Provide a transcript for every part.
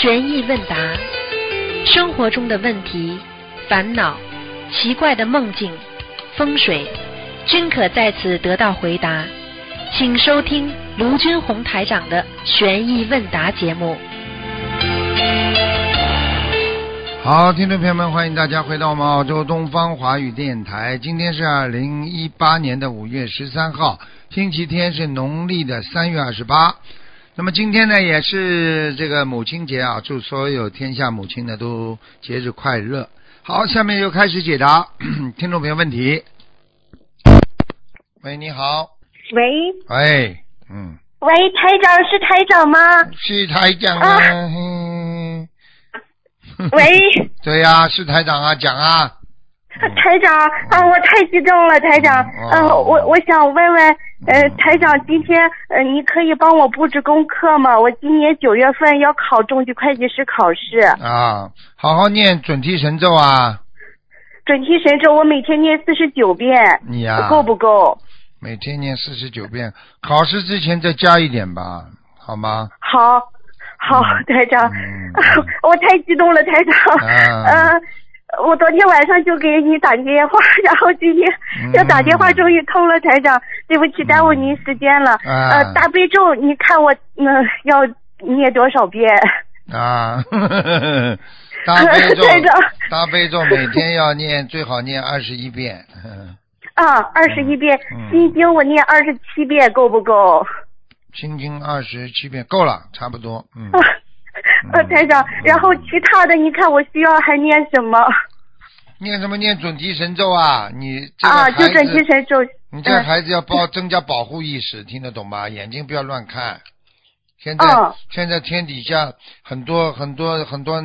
悬疑问答，生活中的问题、烦恼、奇怪的梦境、风水，均可在此得到回答。请收听卢军红台长的悬疑问答节目。好，听众朋友们，欢迎大家回到我们澳洲东方华语电台。今天是二零一八年的五月十三号，星期天，是农历的三月二十八。那么今天呢，也是这个母亲节啊，祝所有天下母亲呢都节日快乐。好，下面就开始解答 听众朋友问题。喂，你好。喂喂，嗯，喂，台长是台长吗？是台长啊。嗯喂，对呀、是台长啊，讲啊。台长啊，我太激动了，台长。嗯我我想问问，呃，台长，今天呃，你可以帮我布置功课吗？我今年九月份要考中级会计师考试，啊，好好念准提神咒啊，准提神咒我每天念四十九遍，你呀、够不够？每天念四十九遍，考试之前再加一点吧，好吗？好，好，台长，嗯 我太激动了，台长。啊 呃，我昨天晚上就给你打电话，然后今天要打电话终于通了，台长，对不起，耽误您时间了。啊呃，大悲咒，你看我嗯、要念多少遍？啊，大悲咒台长，大悲咒每天要念，最好念二十一遍。啊，二十一遍，嗯心经我念二十七遍，够不够？心经二十七遍够了，差不多。嗯，啊，呃，台长，然后其他的，你看我需要还念什么？念什么念准提神咒啊？你这个啊，就准提，神咒。你这个孩子要保增加保护意识，听得懂吗？眼睛不要乱看。现在、嗯现在天底下很多很多很多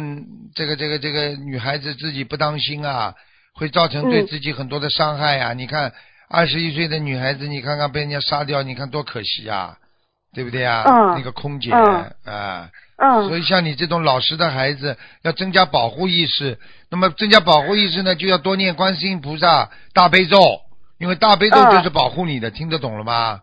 这个这个这个女孩子自己不当心啊，会造成对嗯自己很多的伤害啊。你看二十一岁的女孩子，你看看被人家杀掉，你看多可惜啊，对不对啊？嗯那个空姐嗯啊。嗯所以像你这种老实的孩子，要增加保护意识。那么增加保护意识呢，就要多念观世音菩萨大悲咒，因为大悲咒嗯就是保护你的，听得懂了吗？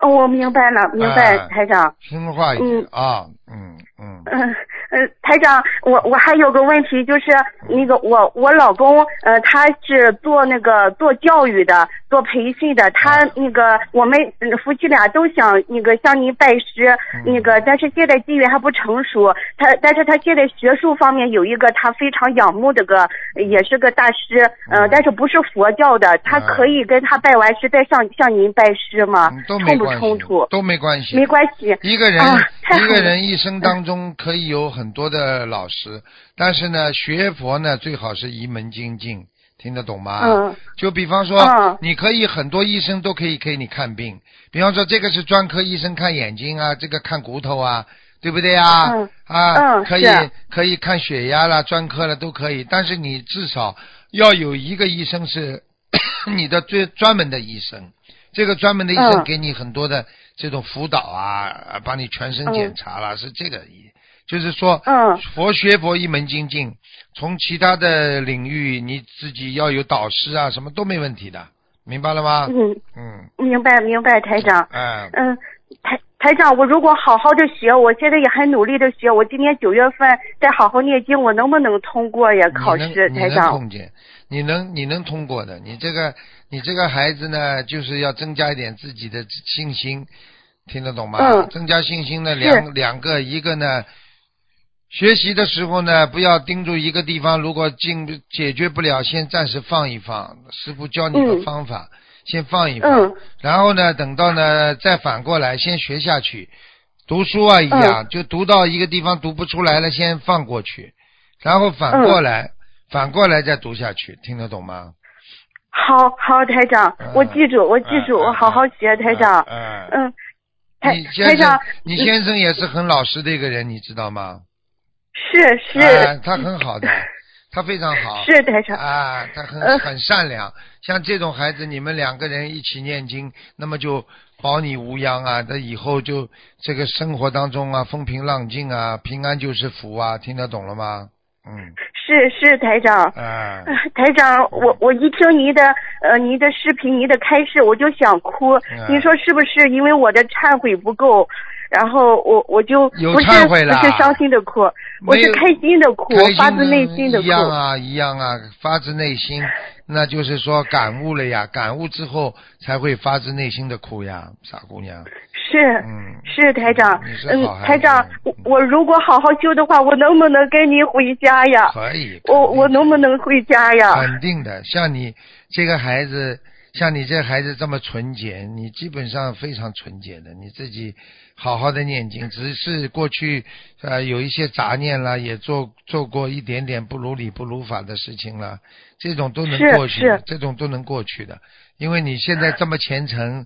哦，我明白了，明白，哎台长。听话一点嗯啊，嗯嗯嗯呃，台长，我我还有个问题，就是那个我我老公呃他是做那个做教育的，做培训的，他那个我们嗯夫妻俩都想那个向您拜师，嗯那个但是现在机缘还不成熟，他但是他现在学术方面有一个他非常仰慕的个也是个大师，呃嗯但是不是佛教的，他啊可以跟他拜完师再向向您拜师吗嗯，？都没冲不冲突？，都没关系，没关系。一个人、啊一个人一生当中可以有很多的老师，但是呢，学佛呢最好是一门精进，听得懂吗？嗯。就比方说，嗯。你可以很多医生都可以给你看病，比方说这个是专科医生看眼睛啊，这个看骨头啊，对不对啊？嗯。啊，嗯可以是可以看血压啦，专科了都可以，但是你至少要有一个医生是 你的最专门的医生，这个专门的医生嗯。给你很多的这种辅导啊，啊帮你全身检查了，是这个意，就是说，嗯佛学佛一门精进，从其他的领域你自己要有导师啊，什么都没问题的，明白了吗？嗯，嗯，明白明白，台长。哎，嗯，台台长，我如果好好的学，我现在也很努力的学，我今年九月份再好好念经，我能不能通过呀？考你试，台长。你能你能通过的。你这个你这个孩子呢，就是要增加一点自己的信心，听得懂吗？嗯增加信心呢，两两个，一个呢，学习的时候呢，不要盯住一个地方，如果进解决不了，先暂时放一放。师傅教你的嗯方法，先放一放。嗯然后呢，等到呢再反过来，先学下去。读书啊一嗯样，就读到一个地方读不出来了，先放过去，然后反过嗯来，反过来再读下去，听得懂吗？好好，台长，嗯我记住，我记住，嗯我好好学，台长。嗯，嗯，台台长，，你先生也是很老实的一个人，你知道吗？是是、哎他很好的，他非常好。是台长。啊，他很呃很善良。像这种孩子，你们两个人一起念经，那么就保你无恙啊！那以后就这个生活当中啊，风平浪静啊，平安就是福啊！听得懂了吗？嗯，是是台长。啊，呃 台长，我我一听您的呃您的视频，您的开示，我就想哭。嗯您说是不是因为我的忏悔不够？然后我我就不是不是伤心的哭，我是开心的哭发自内心的哭。一样啊，一样啊，发自内心，那就是说感悟了呀，感悟之后才会发自内心的哭呀，傻姑娘。是、嗯是台长，嗯台长，我我如果好好修的话，我能不能跟你回家呀？可以。我我能不能回家呀？肯定的，像你这个孩子，像你这孩子这么纯洁，你基本上非常纯洁的，你自己好好的念经，只是过去呃有一些杂念啦，也做做过一点点不如理不如法的事情啦，这种都能过去，这种都能过去的，因为你现在这么虔诚。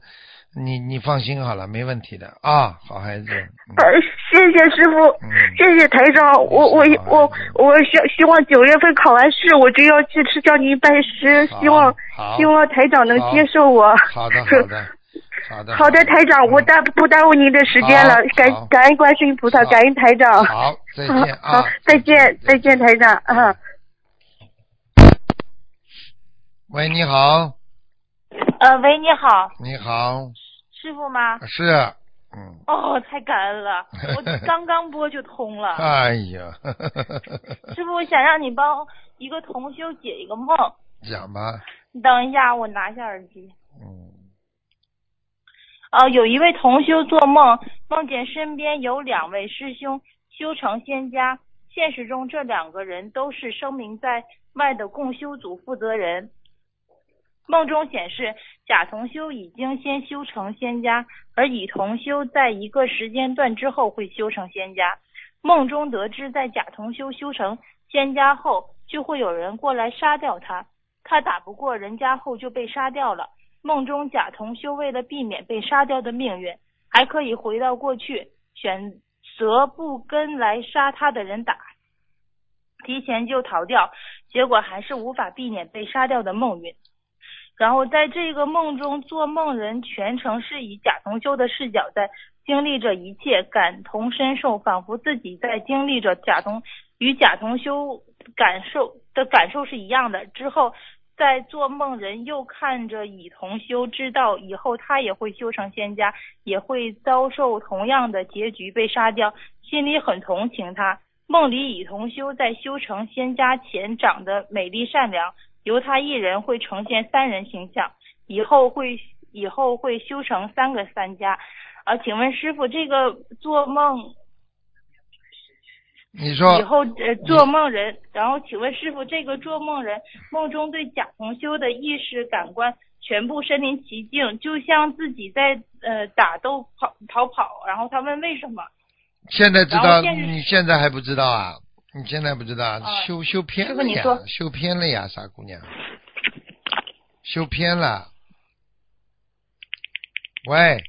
你你放心好了，没问题的啊，好孩子。嗯呃，谢谢师傅，嗯谢谢台长。我我我我希希望九月份考完试，我就要去吃叫您拜师，希望希望台长能接受我。好的好的 好的好的，台长，我耽不耽误您的时间了，感感恩观世音菩萨，感恩台长。好，再见 啊好，再见，再见，台长啊。喂，你好，呃，喂，你好，你好，师傅吗？是，嗯，哦，太感恩了，我 刚刚播就通了。哎呀，师傅，我想让你帮一个同修解一个梦。讲吧，你等一下，我拿下耳机。嗯，呃，有一位同修做梦，梦见身边有两位师兄修成仙家，现实中这两个人都是声名在外的共修组负责人。梦中显示，甲同修已经先修成仙家，而乙同修在一个时间段之后会修成仙家。梦中得知，在甲同修修成仙家后，就会有人过来杀掉他，他打不过人家后就被杀掉了。梦中甲同修为了避免被杀掉的命运，还可以回到过去，选择不跟来杀他的人打，提前就逃掉，结果还是无法避免被杀掉的命运。然后在这个梦中，做梦人全程是以贾同修的视角在经历着一切，感同身受，仿佛自己在经历着贾同与贾同修感受的感受是一样的。之后，在做梦人又看着乙同修，知道以后他也会修成仙家，也会遭受同样的结局被杀掉，心里很同情他。梦里乙同修在修成仙家前长得美丽善良。由他一人会呈现三人形象，以后会以后会修成三个三家。啊，请问师傅，这个做梦你说以后呃做梦人，然后请问师傅，这个做梦人梦中对贾同修的意识感官全部身临其境，就像自己在呃打斗跑逃跑，然后他问为什么？现在知道，现你现在还不知道啊？你现在不知道，啊修修偏了呀修偏了呀，傻姑娘，修偏了。喂，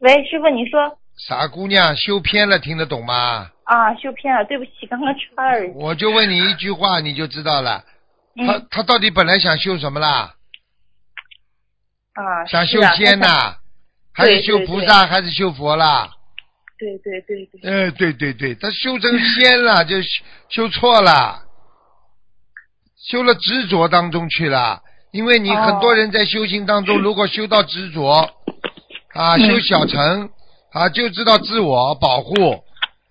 喂，师傅你说傻姑娘，修偏了，听得懂吗？啊，修偏了，对不起，刚刚插耳机。我就问你一句话，你就知道了。他嗯他到底本来想修什么啦？啊，想修仙呐、还是修菩萨，还是修佛啦？对对对对。哎，对对对，他修成仙了，就修修错了，修了执着当中去了。因为你哦很多人在修行当中，如果修到执着，啊，嗯修小乘，啊，就知道自我保护，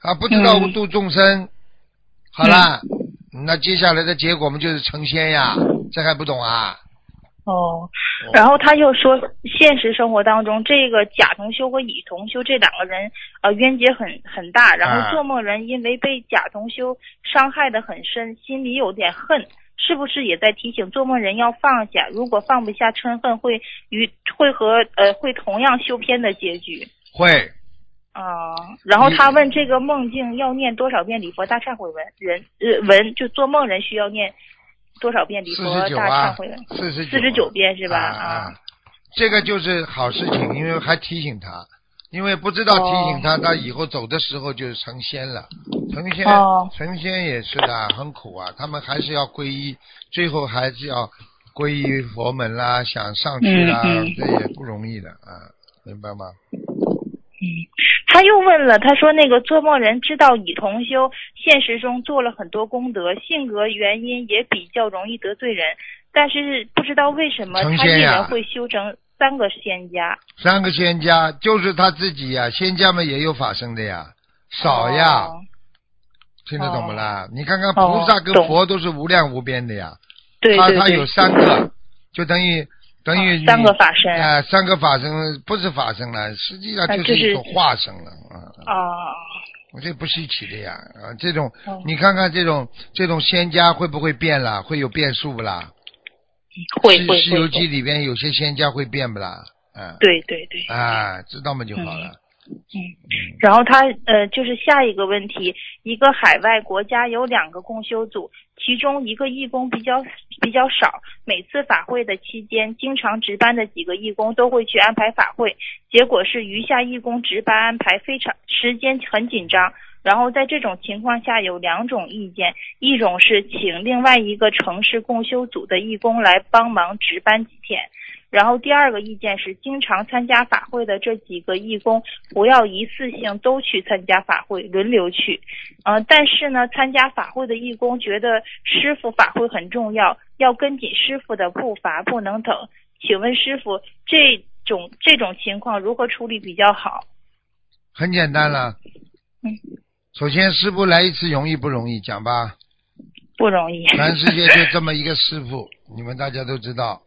啊，不知道度众生，好啦，那接下来的结果我们就是成仙呀，这还不懂啊？哦，然后他又说，现实生活当中，这个甲同修和乙同修这两个人，呃，冤结很很大。然啊后做梦人因为被甲同修伤害的很深，心里有点恨，是不是也在提醒做梦人要放下？如果放不下嗔恨，会与会和呃会同样修偏的结局。会，啊、然后他问这个梦境要念多少遍礼佛大忏悔文？人呃文就做梦人需要念多少遍礼四佛大十九啊忏悔文？，四十九四十九遍是吧？啊啊，这个就是好事情，因为还提醒他，因为不知道提醒他，他以后走的时候就成仙了。成仙，哦成仙也是的，很苦啊。他们还是要皈依，最后还是要皈依佛门啦，想上去啦，这也不容易的啊，明白吗？他又问了，他说那个做梦人知道已同修现实中做了很多功德，性格原因也比较容易得罪人，但是不知道为什么他一成仙呀。人会修成三个仙家。三个仙家就是他自己呀，仙家们也有法身的呀，少呀，哦。听得懂不啦？你看看菩萨跟佛都是无量无边的呀，对对对，他他有三个，就等于等于你三个法身啊、三个法身不是法身了，实际上啊就是一种化身了啊。啊，我这不稀奇的呀，啊，这种、哦你看看这种这种仙家会不会变了？会有变数不啦？西会会会西游记》里边有些仙家会变不啦？啊，对对对。啊，知道嘛就好了。然后他呃，就是下一个问题，一个海外国家有两个共修组，其中一个义工比较比较少，每次法会的期间，经常值班的几个义工都会去安排法会，结果是余下义工值班安排非常时间很紧张。然后在这种情况下有两种意见，一种是请另外一个城市共修组的义工来帮忙值班几天，然后第二个意见是，经常参加法会的这几个义工不要一次性都去参加法会，轮流去。呃，但是呢，参加法会的义工觉得师傅法会很重要，要跟紧师傅的步伐，不能等。请问师傅，这种这种情况如何处理比较好？很简单了。嗯。首先，师傅来一次容易不容易？讲吧。不容易。全世界就这么一个师傅，你们大家都知道，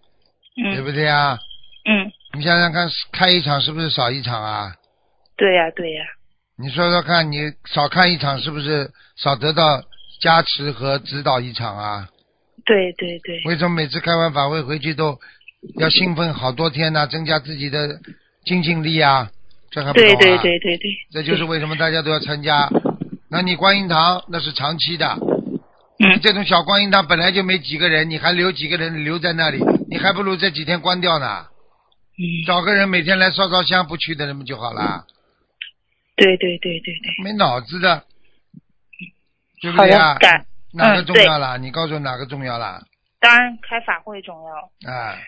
嗯对不对啊？嗯，你想想看，开一场是不是少一场啊？对呀、对呀、你说说看，你少看一场是不是少得到加持和指导一场啊？对对对。为什么每次开完法会回去都要兴奋好多天呢、增加自己的精进力啊？这还不懂对啊？对对对对。这就是为什么大家都要参加。那你观音堂那是长期的，嗯这种小观音堂本来就没几个人，你还留几个人留在那里，你还不如这几天关掉呢。嗯，找个人每天来烧烧香，不去的人不就好了？对对对对对。没脑子的，对不对啊哪个重要啦？你告诉我哪个重要了？当然开法会重要。啊，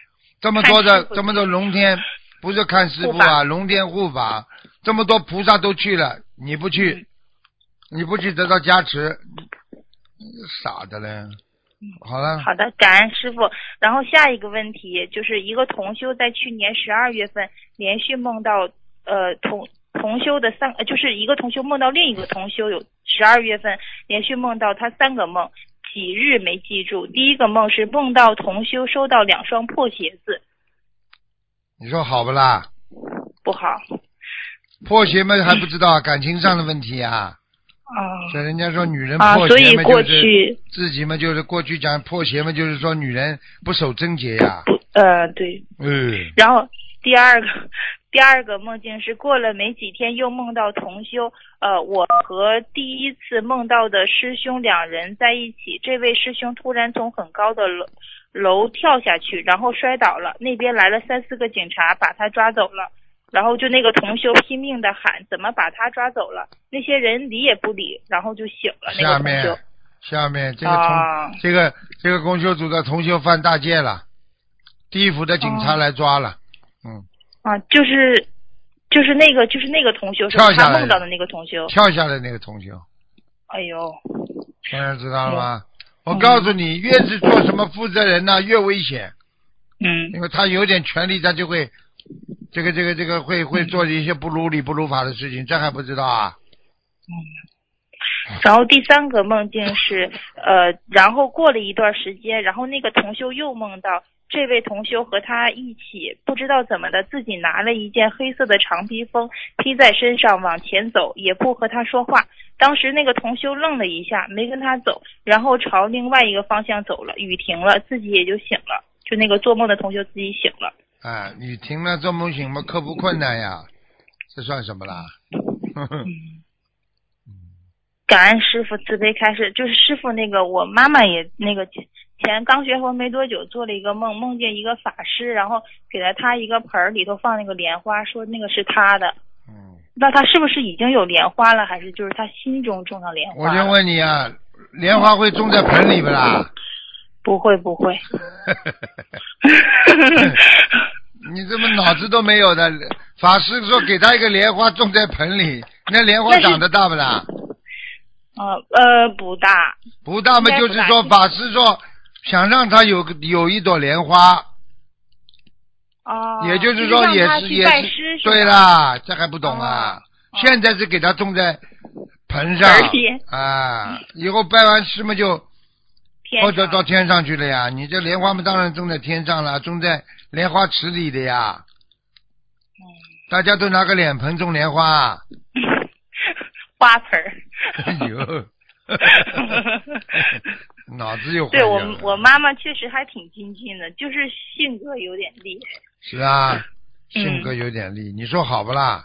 这么多的这么多龙天，不是看师傅啊，龙天护法，这么多菩萨都去了，你不去，你不去得到加持，傻的嘞。好了，好的，感恩师傅。然后下一个问题就是一个同修在去年十二月份连续梦到呃同同修的三，呃就是一个同修梦到另一个同修有十二月份连续梦到他三个梦，几日没记住。第一个梦是梦到同修收到两双破鞋子，你说好不啦？不好。破鞋们还不知道，感情上的问题啊。啊这人家说女人啊，破所以过鞋嘛就是去自己嘛就是过去讲破鞋嘛就是说女人不守贞洁呀。不呃对，嗯，然后第二个 第二个梦境是过了没几天又梦到同修，呃，我和第一次梦到的师兄两人在一起，这位师兄突然从很高的楼楼跳下去，然后摔倒了，那边来了三四个警察把他抓走了。然后就那个同修拼命的喊，怎么把他抓走了？那些人理也不理，然后就醒了。那下面个同修下面这个同、啊这个这个公修组的同修犯大戒了，地府的警察哦来抓了。嗯，啊，就是就是那个就是那个同修，是跳下来的他梦到的那个同修。跳下来那个同修，哎呦，现在知道了吗？嗯我告诉你，越是做什么负责人呢、越危险，嗯因为他有点权利，他就会这个这个这个会会做一些不如理不如法的事情，这还不知道啊？嗯然后第三个梦境是，呃，然后过了一段时间，然后那个同修又梦到这位同修和他一起，不知道怎么的，自己拿了一件黑色的长披风披在身上往前走，也不和他说话。当时那个同修愣了一下，没跟他走，然后朝另外一个方向走了。雨停了，自己也就醒了，就那个做梦的同修自己醒了。哎，你听了这么醒嘛，克服困难呀，这算什么啦？感恩师傅慈悲开示，就是师傅那个我妈妈也那个前前刚学佛没多久做了一个梦，梦见一个法师，然后给了他一个盆儿里头放那个莲花，说那个是他的。嗯，那他是不是已经有莲花了，还是就是他心中种上莲花了？我就问你啊，莲花会种在盆里不啦？不会不会，你怎么脑子都没有的？法师说给他一个莲花种在盆里，那莲花长得大不大？呃呃不大，不大嘛，就是说法师说想让他有个有一朵莲花，哦，也就是是说也是也是拜师，对，啦，这还不懂啊？哦现在是给他种在盆上啊，以后拜完师嘛就或者到天上去了呀。你这莲花嘛当然种在天上了，种在莲花池里的呀。嗯大家都拿个脸盆种莲花，花盆儿。哎呦，脑子又坏对我我妈妈确实还挺精进的，就是性格有点厉害，是啊，嗯性格有点厉，你说好不啦？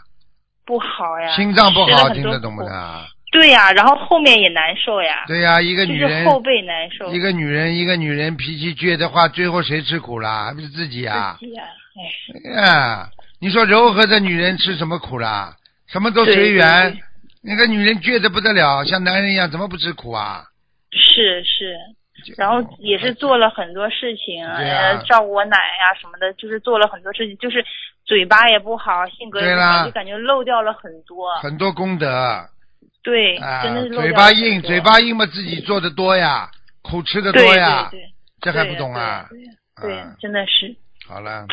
不好呀。心脏不好，听得懂不啦？对呀，然后后面也难受呀。对呀、一个就女人是后背难受。一个女人，一个女人脾气倔的话，最后谁吃苦啦？还不是自己啊、自己呀，哎，啊？你说柔和的女人吃什么苦啦？什么都随缘。那个女人倔的不得了，像男人一样，怎么不吃苦啊？是是，然后也是做了很多事情，照顾我奶呀、什么的，就是做了很多事情，就是嘴巴也不好，性格也不好，就感觉漏掉了很多。很多功德对，啊真的是，嘴巴硬，嘴巴硬嘛，自己做的多呀，苦吃的多呀，对对，这还不懂啊？对真的是。好了，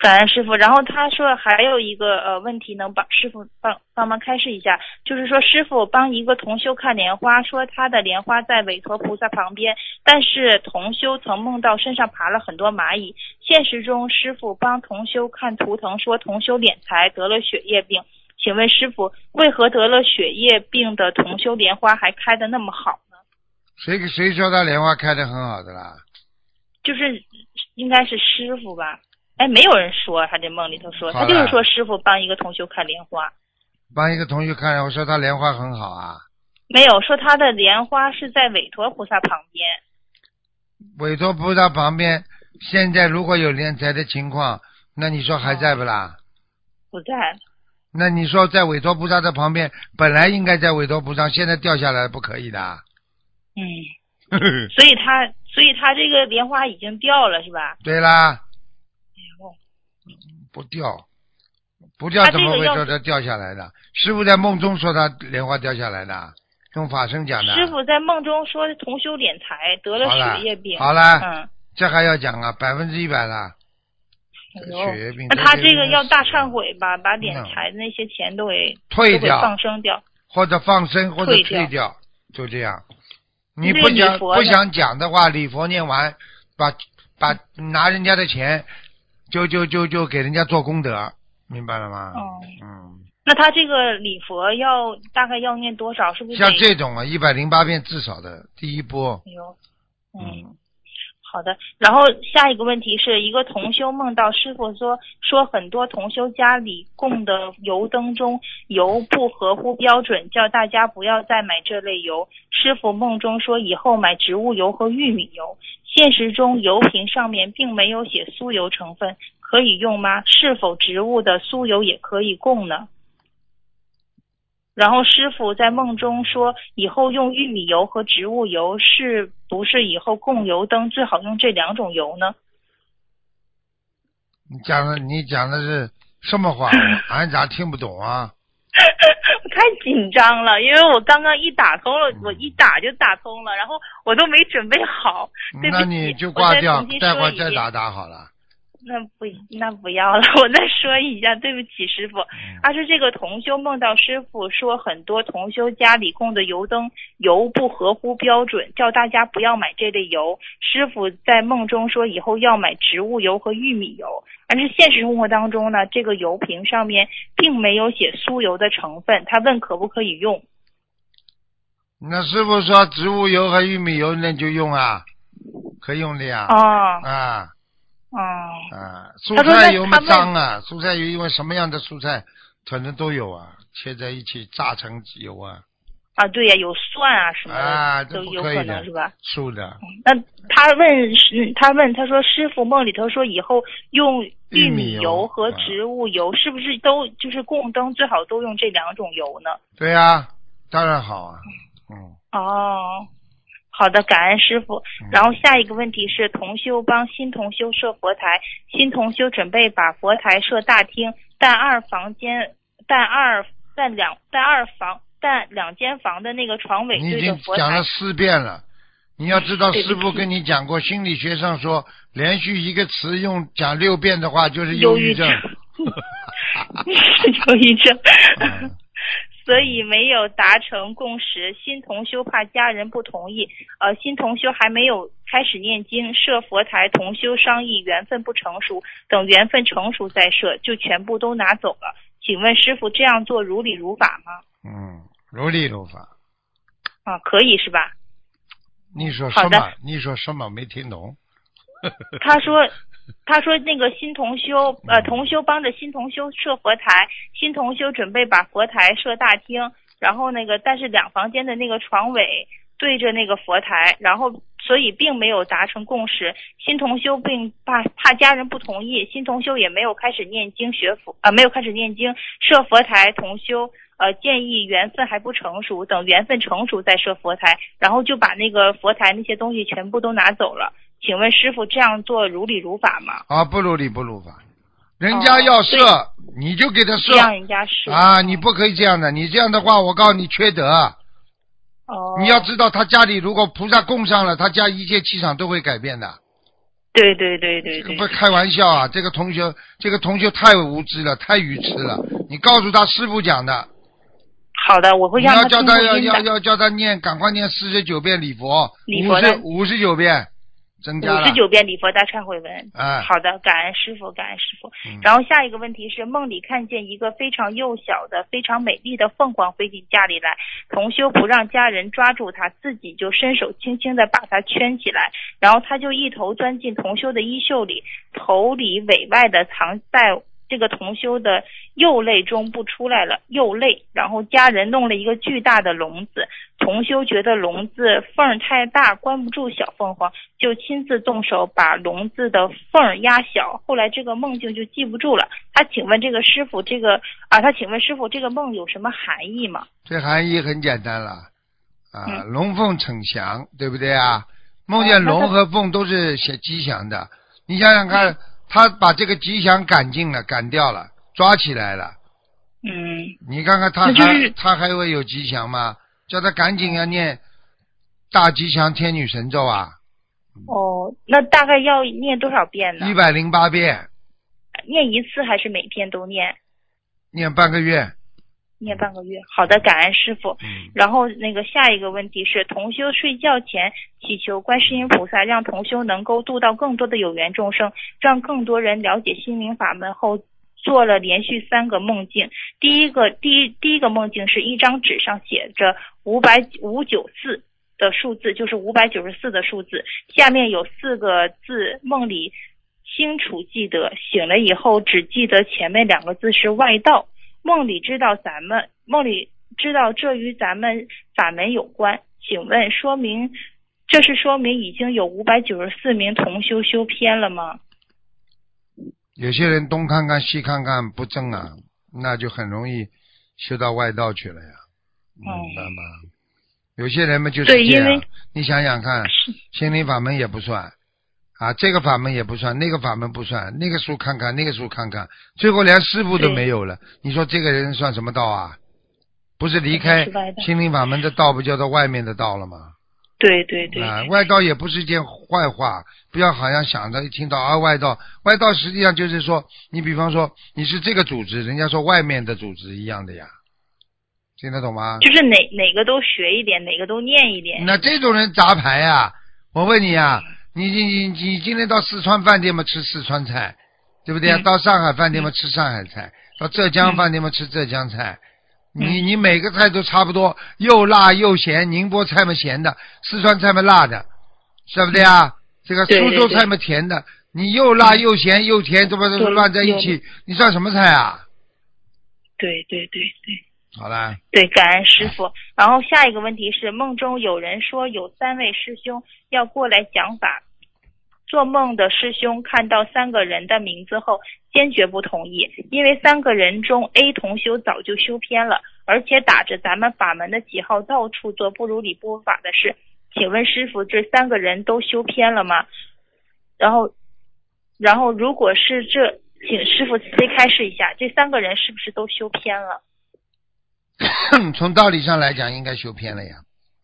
感恩师傅，然后他说还有一个呃问题，能帮师傅帮帮忙开示一下，就是说师傅帮一个同修看莲花，说他的莲花在韦陀菩萨旁边，但是同修曾梦到身上爬了很多蚂蚁。现实中，师傅帮同修看图腾，说同修敛财得了血液病。请问师傅，为何得了血液病的同修莲花还开的那么好呢？谁谁说他莲花开的很好的啦？就是应该是师傅吧？哎，没有人说他这梦里头说，他就是说师傅帮一个同修看莲花。帮一个同修看，我说他莲花很好啊，没有说他的莲花是在韦陀菩萨旁边。韦陀菩萨旁边，现在如果有莲台的情况，那你说还在不啦？不在，那你说在韦陀菩萨的旁边，本来应该在韦陀菩萨，现在掉下来不可以的。嗯，所以他，所以他这个莲花已经掉了，是吧？对啦，哦不掉，不掉怎么会说它掉下来的？师傅在梦中说他莲花掉下来的，用法身讲的。师傅在梦中说同修敛财得了好了血液病。好了，嗯，这还要讲啊，百分之一百了。那他这个要大忏悔吧，把敛嗯财的那些钱都给退掉放生掉。或者放生或者退掉，就这样。你不讲佛不想讲的话，礼佛念完，把把拿人家的钱，就就就就给人家做功德，明白了吗？哦嗯，那他这个礼佛要大概要念多少？是不是像这种啊，一百零八遍至少的第一波，哎呦，嗯嗯，好的。然后下一个问题是一个同修梦到师傅说说很多同修家里供的油灯中油不合乎标准，叫大家不要再买这类油。师傅梦中说以后买植物油和玉米油。现实中油瓶上面并没有写酥油成分，可以用吗？是否植物的酥油也可以供呢？然后师傅在梦中说，以后用玉米油和植物油，是不是以后供油灯最好用这两种油呢？你讲的你讲的是什么话？俺咋听不懂啊？太紧张了，因为我刚刚一打通了，嗯我一打就打通了，然后我都没准备好，那你就挂掉待会再打打好了。那不那不要了，我再说一下，对不起师傅。嗯他说这个同修梦到师傅说很多同修家里供的油灯油不合乎标准，叫大家不要买这类油。师傅在梦中说以后要买植物油和玉米油，但是现实生活当中呢，这个油瓶上面并没有写酥油的成分。他问可不可以用？那师傅说植物油和玉米油那就用啊，可以用的呀。哦啊哦，啊，蔬他说菜油嘛那他问脏啊，蔬菜油因为什么样的蔬菜可能都有啊，切在一起榨成油啊，啊对呀，有蒜啊什么的、啊，都有可能是吧？？素的，那他问师，他问他说，师傅梦里头说以后用玉玉米米油油和啊。植物油，是不是都就是供灯最好都用这两种油呢？对呀、当然好啊，嗯，哦，好的，感恩师傅。然后下一个问题是，同修帮新同修设佛台，新同修准备把佛台设大厅，但二房间，但二但两但二房但两间房的那个床尾你已对着佛台经讲了，四遍了，你要知道，师傅跟你讲过，心理学上说，连续一个词用讲六遍的话，就是忧郁郁症。忧郁症 嗯。所以没有达成共识，新同修怕家人不同意，呃，新同修还没有开始念经，设佛台，同修商议缘分不成熟，等缘分成熟再设，就全部都拿走了。请问师傅这样做如理如法吗？嗯，如理如法。啊，可以是吧？你说什么？你说什么？没听懂。他说，他说那个新同修，呃，嗯同修帮着新同修设佛台，新同修准备把佛台设大厅，然后那个但是两房间的那个床尾对着那个佛台，然后所以并没有达成共识。新同修并怕怕家人不同意，新同修也没有开始念经学佛，呃，没有开始念经设佛台。同修呃建议缘分还不成熟，等缘分成熟再设佛台，然后就把那个佛台那些东西全部都拿走了。请问师傅这样做如理如法吗？啊，不如理不如法。人家要设，你就给他设让人家射啊！你不可以这样的，你这样的话，我告诉你缺德。哦，你要知道，他家里如果菩萨供上了，他家一切气场都会改变的。对对对对对这个不开玩笑啊！这个同学，这个同学太无知了，太愚痴了。你告诉他师傅讲的，好的，我会要叫他要。要要叫他念，赶快念四十九遍礼佛，五礼佛的十五十九遍，增加五十。九遍礼佛大忏悔文。哎，好的，感恩师傅，感恩师傅。嗯然后下一个问题是，梦里看见一个非常幼小的、非常美丽的凤凰飞进家里来，同修不让家人抓住它，自己就伸手轻轻的把它圈起来，然后他就一头钻进同修的衣袖里，头里尾外的藏在这个同修的右肋中不出来了，右肋，然后家人弄了一个巨大的笼子，同修觉得笼子缝儿太大，关不住小凤凰，就亲自动手把笼子的缝儿压小。后来这个梦境就记不住了。他请问这个师傅，这个啊，他请问师傅，这个梦有什么含义吗？这含义很简单了，啊，嗯龙凤呈祥，对不对啊？梦见龙和凤都是写吉祥的，你想想看，他把这个吉祥赶尽了，赶掉了，抓起来了，嗯，你看看他那就是还他还会有吉祥吗？叫他赶紧要念大吉祥天女神咒啊，哦，那大概要念多少遍呢一？百零八遍，念一次还是每天都念？念半个月。念半个月。好的，感恩师傅。嗯，然后那个下一个问题是，同修睡觉前祈求观世音菩萨，让同修能够度到更多的有缘众生，让更多人了解心灵法门后。做了连续三个梦境，第一个第一第一个梦境是一张纸上写着五百五九四的数字，就是五百九十四的数字，下面有四个字，梦里清楚记得，醒了以后只记得前面两个字是外道，梦里知道咱们梦里知道这与咱们法门有关，请问说明这是说明已经有五百九十四名同修修偏了吗？有些人东看看西看看不正啊，那就很容易修到外道去了呀，明白吗？有些人嘛就是这样你想想看，心灵法门也不算啊，这个法门也不算，那个法门不算，那个书看看，那个书看看，最后连师傅都没有了。你说这个人算什么道啊？不是离开心灵法门的道，不叫做外面的道了吗？对对对，啊，外道也不是一件坏话，不要好像想着一听到啊外道，外道实际上就是说，你比方说你是这个组织，人家说外面的组织一样的呀，听得懂吗？就是哪哪个都学一点，哪个都念一点。那这种人杂牌呀、我问你啊，你你你你今天到四川饭店嘛吃四川菜，对不对啊？嗯到上海饭店嘛吃上海菜，到浙江嗯饭店嘛吃浙江菜。你嗯你每个菜都差不多，又辣又咸，宁波菜嘛咸的，四川菜嘛辣的，是不对啊？这个对对对苏州菜嘛甜的，你又辣又咸又甜，这不对乱在一起，你算什么菜啊？对对对对。好了，对，感恩师傅。然后下一个问题是，梦中有人说有三位师兄要过来讲法，做梦的师兄看到三个人的名字后，坚决不同意，因为三个人中 A 同修早就修偏了，而且打着咱们法门的旗号到处做不如理不如法的事。请问师傅，这三个人都修偏了吗？然后，然后如果是这，请师傅慈悲开示一下，这三个人是不是都修偏了？从道理上来讲，应该修偏了呀。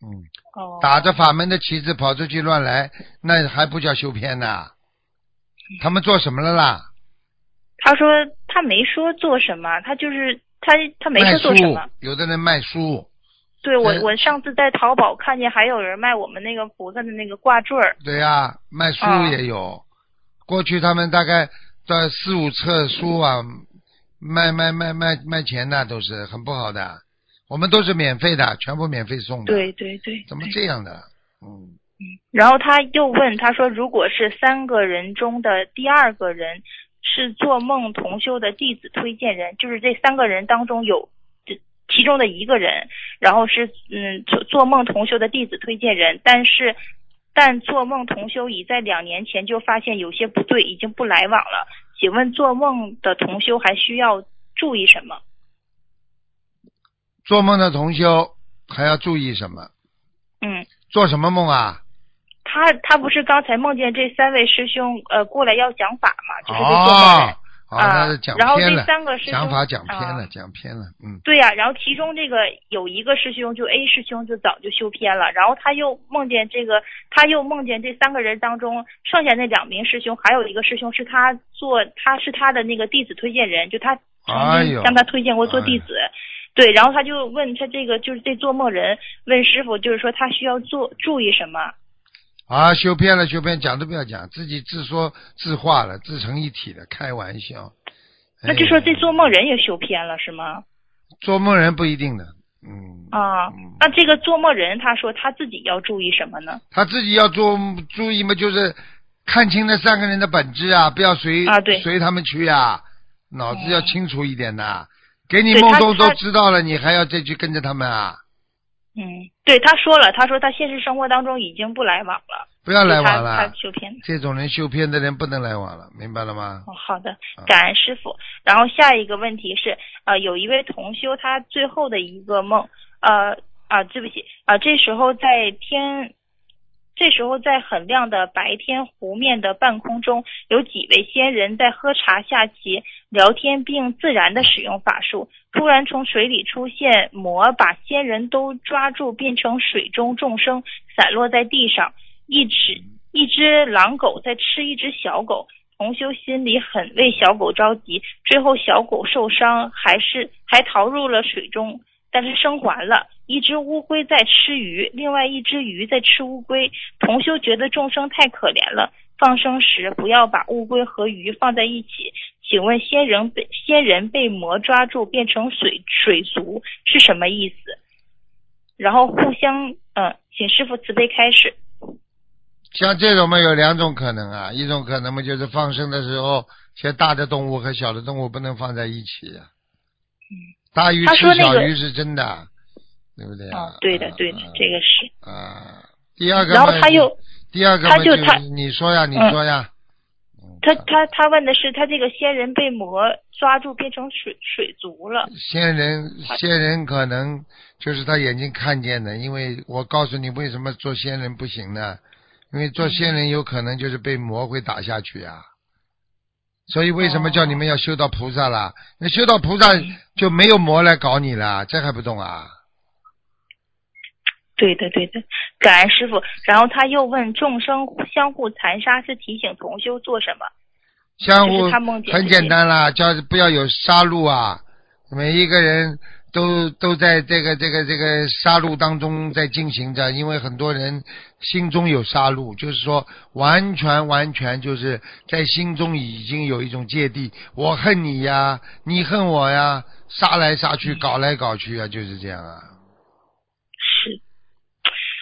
嗯，哦，打着法门的旗帜跑出去乱来，那还不叫修偏呢？他们做什么了啦？他说他没说做什么，他就是他他没说做什么。，有的人卖书，对我呃我上次在淘宝看见还有人卖我们那个菩萨的那个挂坠儿，对呀、卖书啊也有。过去他们大概在四五册书啊，卖卖卖卖卖钱的都是很不好的。我们都是免费的，全部免费送的。对，对对。怎么这样的？嗯，然后他又问，他说，如果是三个人中的第二个人是做梦同修的弟子推荐人，就是这三个人当中有这其中的一个人，然后是嗯做做梦同修的弟子推荐人，但是但做梦同修已在两年前就发现有些不对，已经不来往了。请问做梦的同修还需要注意什么？做梦的同修还要注意什么？嗯。做什么梦啊？他他不是刚才梦见这三位师兄呃过来要讲法嘛，就是这做梦然后这偏了，三个师兄讲法讲偏了，啊讲偏了，嗯。对呀、然后其中这个有一个师兄，就 A 师兄就早就修偏了，然后他又梦见这个，他又梦见这三个人当中，剩下那两名师兄，还有一个师兄是他做，他是他的那个弟子推荐人，就他曾经向他推荐过做弟子。对，然后他就问他这个就是这做梦人问师傅，就是说他需要做注意什么？啊，修偏了，修偏，讲都不要讲，自己自说自话了，自成一体了，开玩笑。那就说这哎做梦人也修偏了是吗？做梦人不一定的，嗯，啊嗯，那这个做梦人他说他自己要注意什么呢？他自己要做注意嘛，就是看清那三个人的本质啊，不要随啊对随他们去啊，脑子要清楚一点的。给你梦中都知道了，你还要再去跟着他们啊？嗯，对，他说了，他说他现实生活当中已经不来往了，不要来往了他，修偏。这种人修偏的人不能来往了，明白了吗？哦，好的啊，感恩师傅。然后下一个问题是，呃，有一位同修，他最后的一个梦，呃啊，对不起啊，这时候在天，这时候在很亮的白天湖面的半空中，有几位仙人在喝茶下棋、聊天，并自然的使用法术。突然从水里出现魔，把仙人都抓住，变成水中众生，散落在地上。一只一只狼狗在吃一只小狗，同修心里很为小狗着急，最后小狗受伤，还是还逃入了水中，但是生还了。一只乌龟在吃鱼，另外一只鱼在吃乌龟。同修觉得众生太可怜了，放生时不要把乌龟和鱼放在一起。请问仙人被仙人被魔抓住变成水水族是什么意思？然后互相嗯、呃请师傅慈悲开始。像这种嘛，有两种可能啊，一种可能嘛就是放生的时候，些大的动物和小的动物不能放在一起啊。大鱼吃小鱼是真的，对不对啊？哦，对的对的啊，这个是。啊，第二个然后他又第二个嘛他就是他你说呀，你嗯说呀。嗯他他他问的是，他这个仙人被魔抓住变成水水族了。仙人仙人可能就是他眼睛看见的，因为我告诉你为什么做仙人不行呢？因为做仙人有可能就是被魔会打下去啊。所以为什么叫你们要修到菩萨了？那修到菩萨就没有魔来搞你了，这还不懂啊？对的对的，感恩师傅。然后他又问众生相互残杀是提醒同修做什么？相互很简单啦，叫不要有杀戮啊！每一个人都都在这个这个这个杀戮当中在进行着，因为很多人心中有杀戮，就是说完全完全就是在心中已经有一种芥蒂，我恨你呀，你恨我呀，杀来杀去，搞来搞去啊，就是这样啊。是。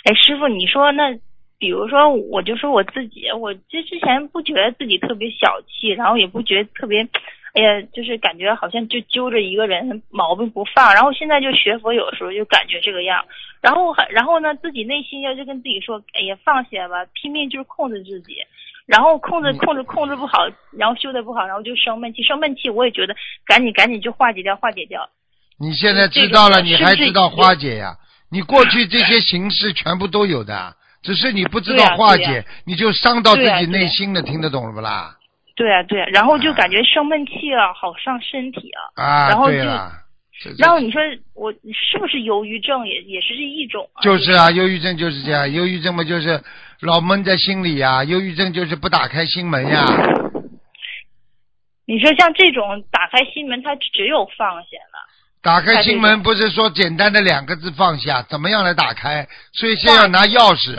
哎，师傅，你说那，比如说，我就说我自己，我这之前不觉得自己特别小气，然后也不觉得特别，哎呀，就是感觉好像就揪着一个人毛病不放，然后现在就学佛，有时候就感觉这个样，然后还然后呢，自己内心要就跟自己说，哎呀，放下吧，拼命就是控制自己。然后控制控制控制不好，然后修的不好，然后就生闷气，生闷气我也觉得赶紧赶紧就化解掉，化解掉。你现在知道了，你还知道化解呀？你过去这些形式全部都有的，只是你不知道化解，你就伤到自己内心了，听得懂了不啦？对啊，对啊，然后就感觉生闷气了，好伤身体啊。啊，然后就然后你说我是不是忧郁症也也是这一种啊？就是啊，忧郁症就是这样，忧郁症嘛就是老闷在心里呀、忧郁症就是不打开心门呀。你说像这种打开心门，它只有放下了。打开心门不是说简单的两个字放下，怎么样来打开？所以先要拿钥匙，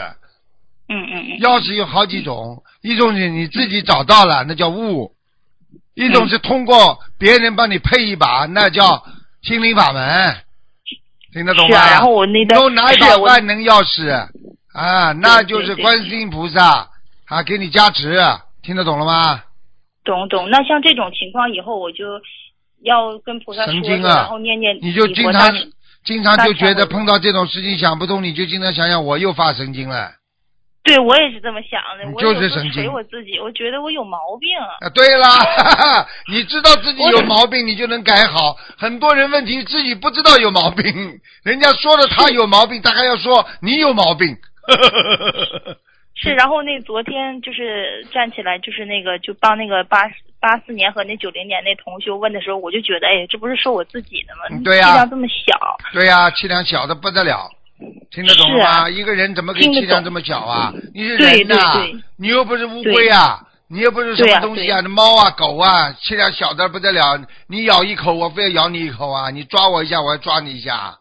嗯嗯嗯。钥匙有好几种，一种是你自己找到了，那叫悟；一种是通过别人帮你配一把，那叫心灵法门。听得懂吗？然后我那段都拿一把万能钥匙啊，那就是观世音菩萨啊，给你加持，听得懂了吗？懂懂。那像这种情况，以后我就要跟菩萨说说，神经啊然后念念你就经常经常就觉得碰到这种事情想不通，你就经常想想我又发神经了。对我也是这么想的，你我就是神经有时候捶我自己，我觉得我有毛病。啊，对啦，你知道自己有毛病，你就能改好。很多人问题自己不知道有毛病，人家说了他有毛病，他还要说你有毛病。是，然后那昨天就是站起来，就是那个就帮那个八八四年和那九零年那同修问的时候，我就觉得，哎，这不是说我自己的吗？对呀气量这么小，对呀、气量小的不得了，听得懂了吗？啊一个人怎么可以气量这么小啊？你是对人呐、对对你又不是乌龟啊，你又不是什么东西啊，那猫啊、狗啊，气量小的不得了，你咬一口，我非要咬你一口啊！你抓我一下，我要抓你一下。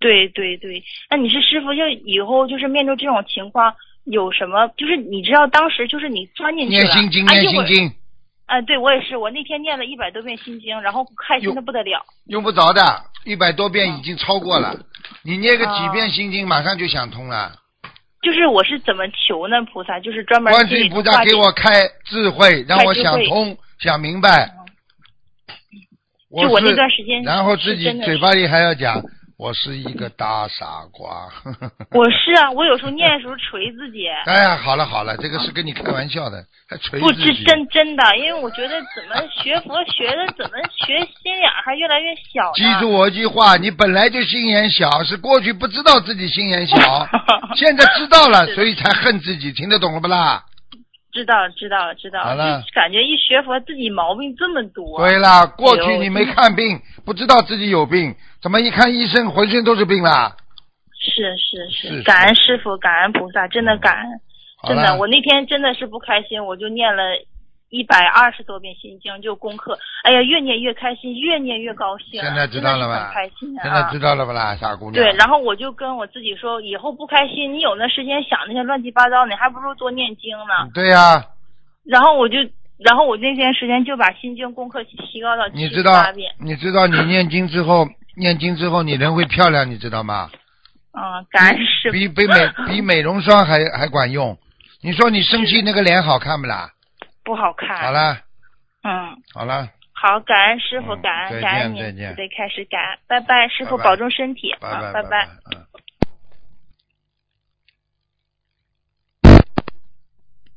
对对对。那你是师傅，就以后就是面对这种情况。有什么？就是你知道，当时就是你钻进去了，念心经，哎，对我也是，我那天念了一百多遍心经，然后开心的不得了。用不着的，一百多遍已经超过了。你念个几哦遍心经，马上就想通了。就是我是怎么求呢？菩萨就是专门观世音菩萨给我开智慧，让我想通、想明白。就我那段时间然后自己嘴巴里还要讲，我是一个大傻瓜。我是啊，我有时候念的时候捶自己。哎呀，好了好了，这个是跟你开玩笑的，还锤不，这自己。真真的，因为我觉得怎么学佛学的怎么学心眼还越来越小呢。记住我一句话，你本来就心眼小，是过去不知道自己心眼小，现在知道了，所以才恨自己，听得懂了不啦？知道了知道了知道。好了。就感觉一学佛自己毛病这么多。对啦，过去你没看病，不知道自己有病，怎么一看医生浑身都是病啦？是是是。是感恩师傅，感恩菩萨，真的感恩，真的，我那天真的是不开心，我就念了一百二十多遍心经，就功课，哎呀，越念越开心，越念越高兴啊，现在知道了吧。现在知道了不啦，傻姑娘？对，然后我就跟我自己说，以后不开心，你有那时间想那些乱七八糟，你还不如多念经呢。对呀、然后我就，然后我那段时间就把心经功课提高到七你知道十八遍。你知道你念经之后，念经之后你人会漂亮，你知道吗？嗯，感恩师。比比美比美容霜还还管用。你说你生气那个脸好看不啦？不好看。好。了嗯，好了，好，感恩师傅，嗯感恩再感恩您，见再见慈悲开始感恩，拜拜，师傅保重身体，拜啊，拜拜拜。嗯。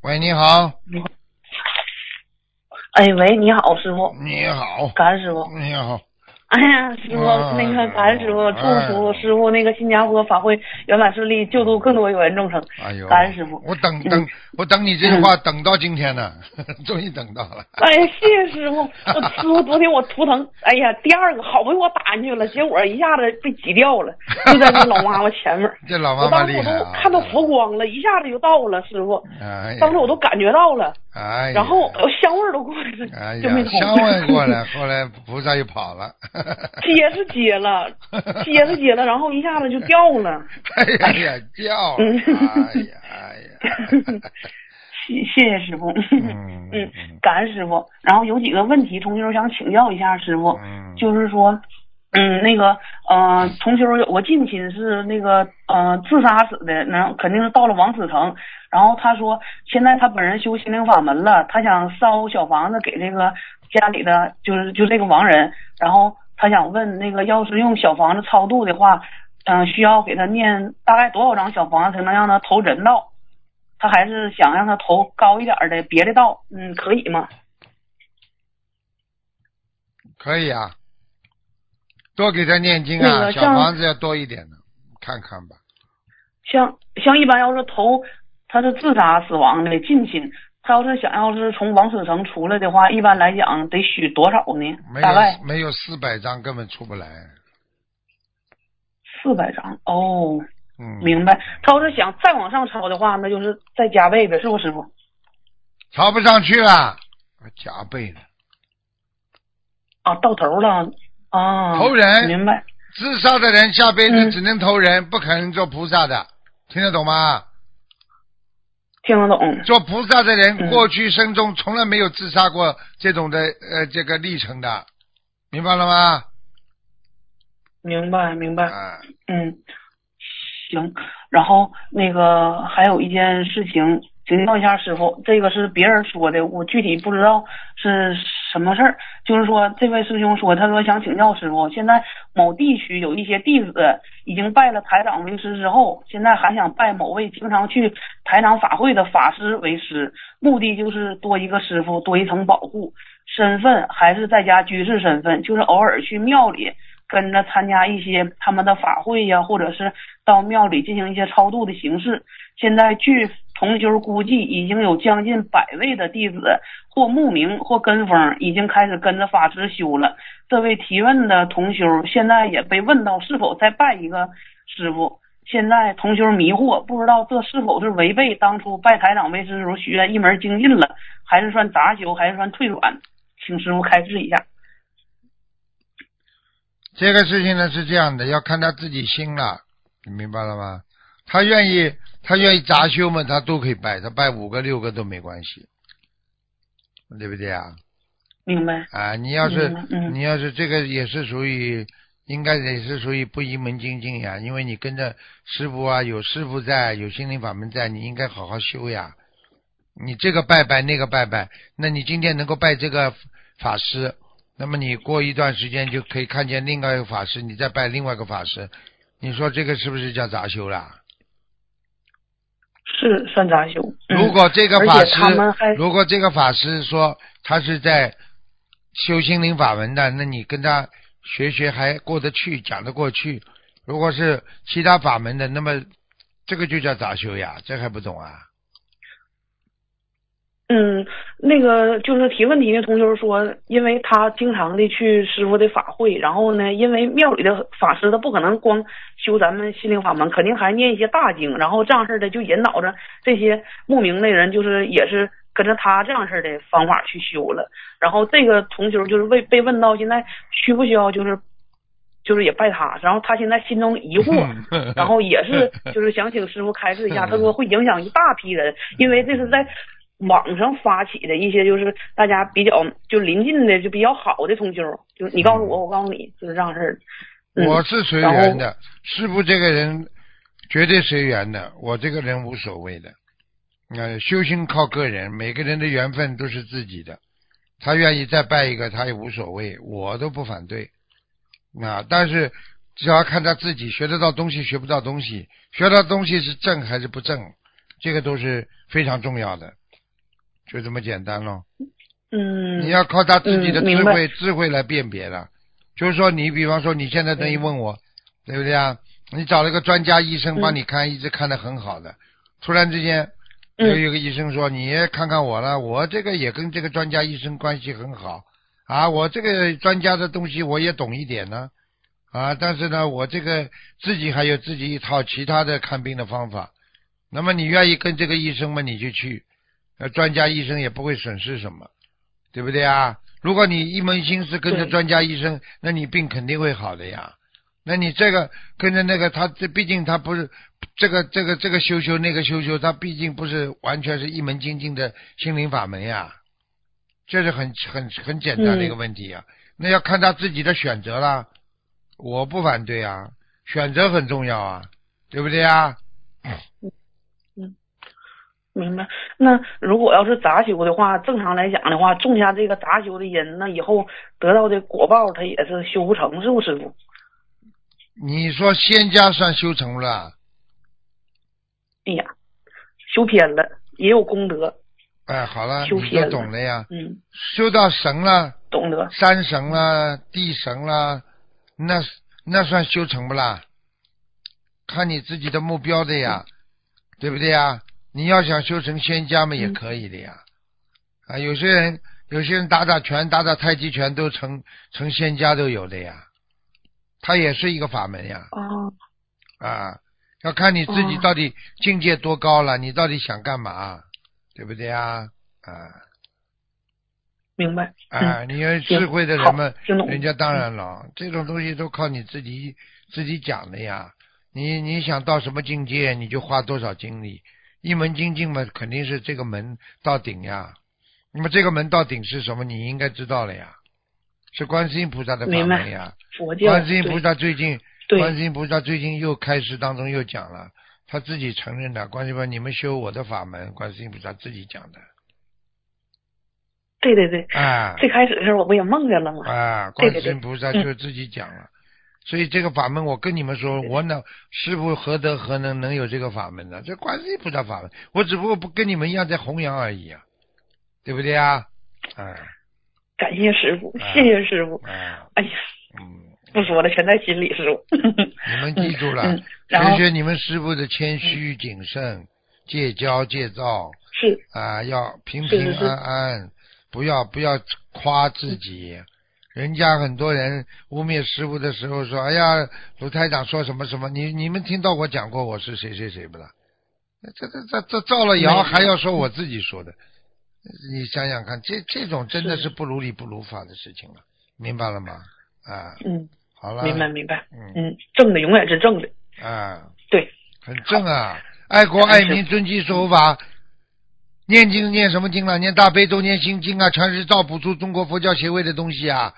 喂，你好，哎喂，你好，师傅，你好，感恩师傅。你好，哎呀，师傅，嗯那个感恩师傅，祝哎福师傅那个新加坡法会圆满顺利，救度更多有缘众生。哎呦，感恩师傅。我等等，我等你这句话等到今天呢，终于等到了。哎呀，谢谢师傅！我师傅昨天我图腾，哎呀，第二个好不容易我打进去了，结果一下子被挤掉了，就在那老妈妈前面。这老妈我妈当时我都！看到佛光了，一下子就到了，师傅。当时我都感觉到了，哎，然后呃香味儿都过来了，哎呀，香味过来，后来菩萨又跑了。接是接了，接是接了，然后一下子就掉了。哎呀，叫，嗯哎呀，哎呀，谢谢谢师傅，嗯嗯，感恩师傅。然后有几个问题，同学想请教一下师傅，嗯，就是说，嗯，那个呃，同学有个近亲是那个呃自杀死的，那肯定是到了王死城。然后他说，现在他本人修心灵法门了，他想烧小房子给这个家里的，就是就这个亡人。然后他想问，那个要是用小房子超度的话，嗯、需要给他念大概多少张小房子才能让他投人道？他还是想让他投高一点的别的道，嗯，可以吗？可以啊，多给他念经啊，那个小房子要多一点的，看看吧。像像一般要是投他是自杀死亡的近亲，他要是想要是从王舍城出来的话，一般来讲得许多少呢？没大概有没有四百张根本出不来。四百张哦，嗯，明白。他要是想再往上抄的话，那就是再加倍呗，是不师傅？抄不上去了，加倍了。啊，到头了啊，投人明白。自杀的人下辈子嗯只能投人，不可能做菩萨的，听得懂吗？听得懂。做菩萨的人，嗯过去生中从来没有自杀过这种的呃这个历程的，明白了吗？明白，明白。啊，嗯，行。然后那个还有一件事情，请教一下师傅，这个是别人说的，我具体不知道是什么事儿。就是说，这位师兄说，他说想请教师傅，现在某地区有一些弟子已经拜了台长为师之后，现在还想拜某位经常去台长法会的法师为师，目的就是多一个师傅，多一层保护。身份还是在家居士身份，就是偶尔去庙里跟着参加一些他们的法会呀，或者是到庙里进行一些超度的形式。现在据同修估计，已经有将近百位的弟子或慕名或跟风，已经开始跟着法师修了。这位提问的同修现在也被问到是否再拜一个师傅。现在同修迷惑，不知道这是否是违背当初拜台长为师时候许愿一门精进了，还是算杂修，还是算退转？请师傅开示一下。这个事情呢是这样的，要看他自己心了，你明白了吗？他愿意，他愿意杂修嘛，他都可以拜，他拜五个六个都没关系，对不对啊？明白？啊，你要是、你要是这个也是属于，应该也是属于不一门精进呀，因为你跟着师傅啊，有师傅在，有心灵法门在，你应该好好修呀。你这个拜拜那个拜拜，那你今天能够拜这个法师，那么你过一段时间就可以看见另外一个法师，你再拜另外一个法师，你说这个是不是叫杂修啦？是算杂修。嗯如果这个法师如果这个法师说他是在修心灵法门的，那你跟他学学还过得去，讲得过去。如果是其他法门的，那么这个就叫杂修呀，这还不懂啊？嗯，那个就是提问题的同学说，因为他经常的去师傅的法会，然后呢，因为庙里的法师他不可能光修咱们心灵法门，肯定还念一些大经，然后这样式的就引导着这些慕名的人，就是也是跟着他这样式的方法去修了。然后这个同修就是被被问到现在需不需要就是就是也拜他，然后他现在心中疑惑，然后也是 就是想请师傅开示一下，他说会影响一大批人，因为这是在网上发起的一些就是大家比较就临近的就比较好的同修，就你告诉我，我告诉你，就是这样事儿。嗯我是随缘的，师傅这个人绝对随缘的，我这个人无所谓的。呃，修行靠个人，每个人的缘分都是自己的。他愿意再拜一个，他也无所谓，我都不反对。啊，但是只要看他自己学得到东西，学不到东西，学到东西是正还是不正，这个都是非常重要的，就这么简单咯。嗯，你要靠他自己的智慧、智慧来辨别的。就是说，你比方说你现在等于问我，对不对啊？你找了个专家医生嗯。帮你看，一直看的很好的，突然之间嗯。有一个医生说，你也看看我了，我这个也跟这个专家医生关系很好。啊，我这个专家的东西我也懂一点呢。啊，但是呢，我这个自己还有自己一套其他的看病的方法。那么你愿意跟这个医生嘛，你就去，呃，专家医生也不会损失什么。对不对啊？如果你一门心思跟着专家医生，那你病肯定会好的呀。那你这个跟着那个，他这毕竟他不是这个这个这个修修那个修修，他毕竟不是完全是一门精进的心灵法门呀。这是很很很简单的一个问题呀。那要看他自己的选择啦。我不反对啊，选择很重要啊，对不对啊？明白。那如果要是杂修的话，正常来讲的话，种下这个杂修的因，那以后得到的果报，他也是修不成，是不，师傅？你说仙家算修成了？哎呀，修偏了，也有功德。哎，好了，你都修偏了懂了呀。嗯，修到神了，懂得。山神了，地神了，那那算修成不啦？看你自己的目标的呀，对不对呀？你要想修成仙家嘛，也嗯可以的呀。啊，有些人有些人打打拳、打打太极拳都成成仙家都有的呀，它也是一个法门呀。啊，啊，要看你自己哦到底境界多高了，你到底想干嘛，对不对啊？啊明白。啊，嗯，你智慧的人们，人家当然了，这种东西都靠你自己自己讲的呀。你你想到什么境界，你就花多少精力。一门精进嘛，肯定是这个门到顶呀。那么这个门到顶是什么？你应该知道了呀，是观世音菩萨的法门呀。佛观世音菩萨最近，观世音菩萨最近又开始当中又讲了，他自己承认的。观世音菩萨，你们修我的法门，观世音菩萨自己讲的。对对对，啊最开始的时候我不也梦见了吗？啊，观世音菩萨就自己讲了。所以这个法门，我跟你们说，我呢，师傅何德何能能有这个法门呢？这观世音菩萨法门，我只不过不跟你们一样在弘扬而已啊，对不对啊？啊感谢师傅，啊谢谢师傅。啊，哎呀，嗯，不说了，全在心里，师傅。你们记住了，学学你们师傅的谦虚谨慎，戒骄戒躁是啊，要平平安安，不要不要夸自己。人家很多人污蔑师傅的时候说：“哎呀，卢台长说什么什么。你”你们听到我讲过我是谁谁谁不啦？这这这这造了谣还要说我自己说的，你想想看，这这种真的是是不如理不如法的事情了，明白了吗？啊，嗯，好了，明白明白。嗯嗯，正的永远是正的。啊，对，很正啊，爱国爱民，遵纪守法。念经念什么经了？念大悲咒，念心经啊，全是照补出中国佛教协会的东西啊。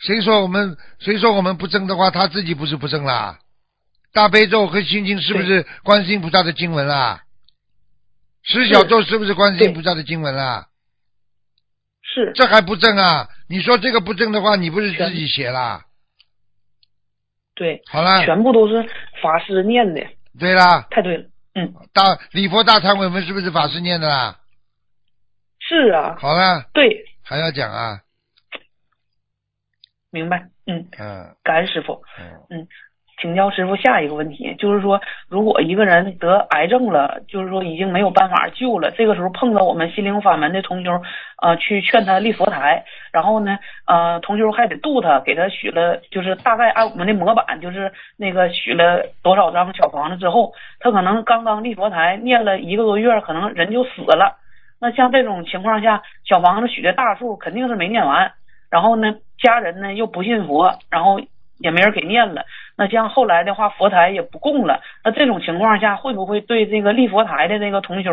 谁说我们谁说我们不正的话，他自己不是不正啦？大悲咒和心经是不是观世音菩萨的经文啦？十小咒是不是观世音菩萨的经文啦？是这还不正啊？你说这个不正的话，你不是自己写啦？对，好啦，全部都是法师念的，对啦，太对了。嗯，大礼佛大忏悔文是不是法师念的啦？是啊，好了，对，还要讲啊？明白。嗯，嗯感恩师傅。嗯。请教师傅下一个问题，就是说，如果一个人得癌症了，就是说已经没有办法救了，这个时候碰到我们心灵法门的同修，呃，去劝他立佛台，然后呢，呃，同修还得度他，给他许了，就是大概按我们的模板，就是那个许了多少张小房子之后，他可能刚刚立佛台念了一个多月，可能人就死了。那像这种情况下，小房子许的大数肯定是没念完，然后呢，家人呢又不信佛，然后也没人给念了。那像后来的话，佛台也不供了。那这种情况下，会不会对这个立佛台的那个同修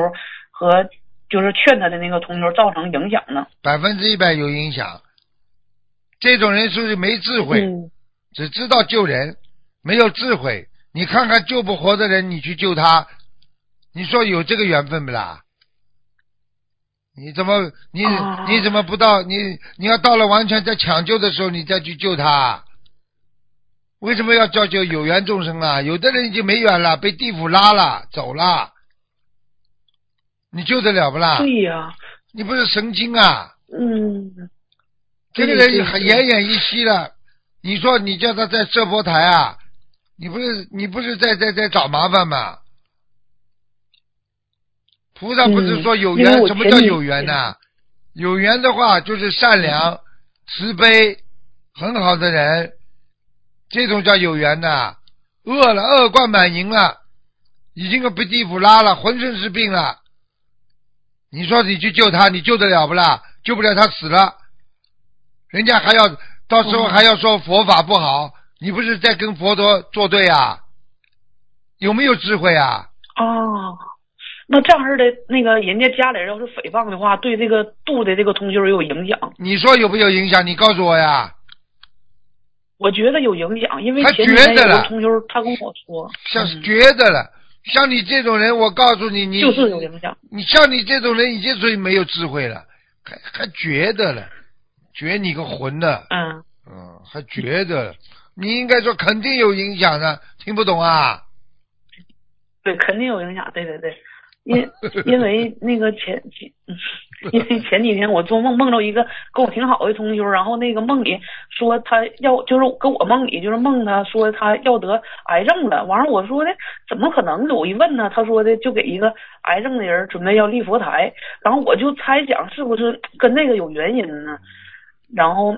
和就是劝他的那个同修造成影响呢？百分之一百有影响。这种人是不是没智慧？嗯，只知道救人，没有智慧。你看看救不活的人，你去救他，你说有这个缘分不啦？你怎么你、啊你怎么不到你你要到了完全在抢救的时候，你再去救他？为什么要叫救有缘众生啊？有的人已经没缘了，被地府拉了，走了，你救得了不啦？对呀、你不是神经啊？嗯，这个人很奄奄一息了，你说你叫他在这佛台啊？你不是你不是在在在找麻烦吗？菩萨不是说有缘，什么叫有缘呢、有缘的话就是善良、慈悲、很好的人，这种叫有缘的。饿了，恶贯满盈了，已经个被地府拉了，浑身是病了。你说你去救他，你救得了不啦？救不了，他死了。人家还要到时候嗯还要说佛法不好，你不是在跟佛陀作对啊？有没有智慧啊？哦，那这样式的那个人家家里人要是诽谤的话，对这个度的这个同修有影响。你说有没有影响？你告诉我呀。我觉得有影响，因为他觉得了同修他跟我说，像是觉得了，像你这种人，我告诉你，你就是有影响。你像你这种人已经属于没有智慧了，还还觉得了，觉你个魂呢？嗯，嗯，还觉得了，你应该说肯定有影响的，听不懂啊？对，肯定有影响。对对对，因因为那个前前，嗯因为前几天我做梦梦着一个跟我挺好的同修，然后那个梦里说他要就是跟我梦里就是梦他说他要得癌症了，完了我说的怎么可能的？我一问呢，他说的就给一个癌症的人准备要立佛台，然后我就猜想是不是跟那个有原因呢？然后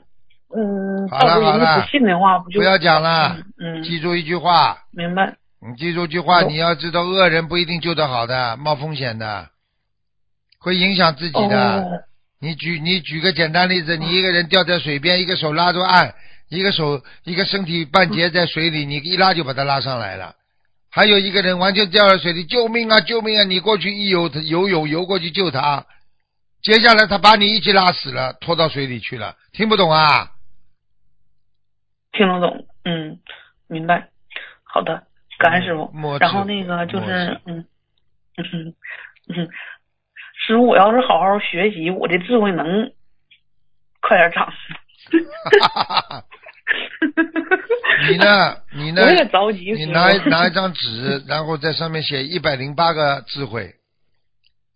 嗯，到时候人家不信的话，不就不要讲了，嗯，嗯记住一句话，明白。你记住句话，你要知道，恶人不一定救得好的，冒风险的，会影响自己的。哦，你举你举个简单例子，你一个人掉在水边，一个手拉住岸，一个手一个身体半截在水里，你一拉就把他拉上来了。还有一个人完全掉到水里，救命啊救命啊！你过去一游，他游泳游过去救他，接下来他把你一起拉死了，拖到水里去了，听不懂啊？听得懂，嗯，明白。好的，感恩师傅然后那个就是智，嗯，嗯嗯，师傅，我要是好好学习，我的智慧能快点长。你呢？你呢？我也着急。你拿拿一张纸，然后在上面写一百零八个智慧，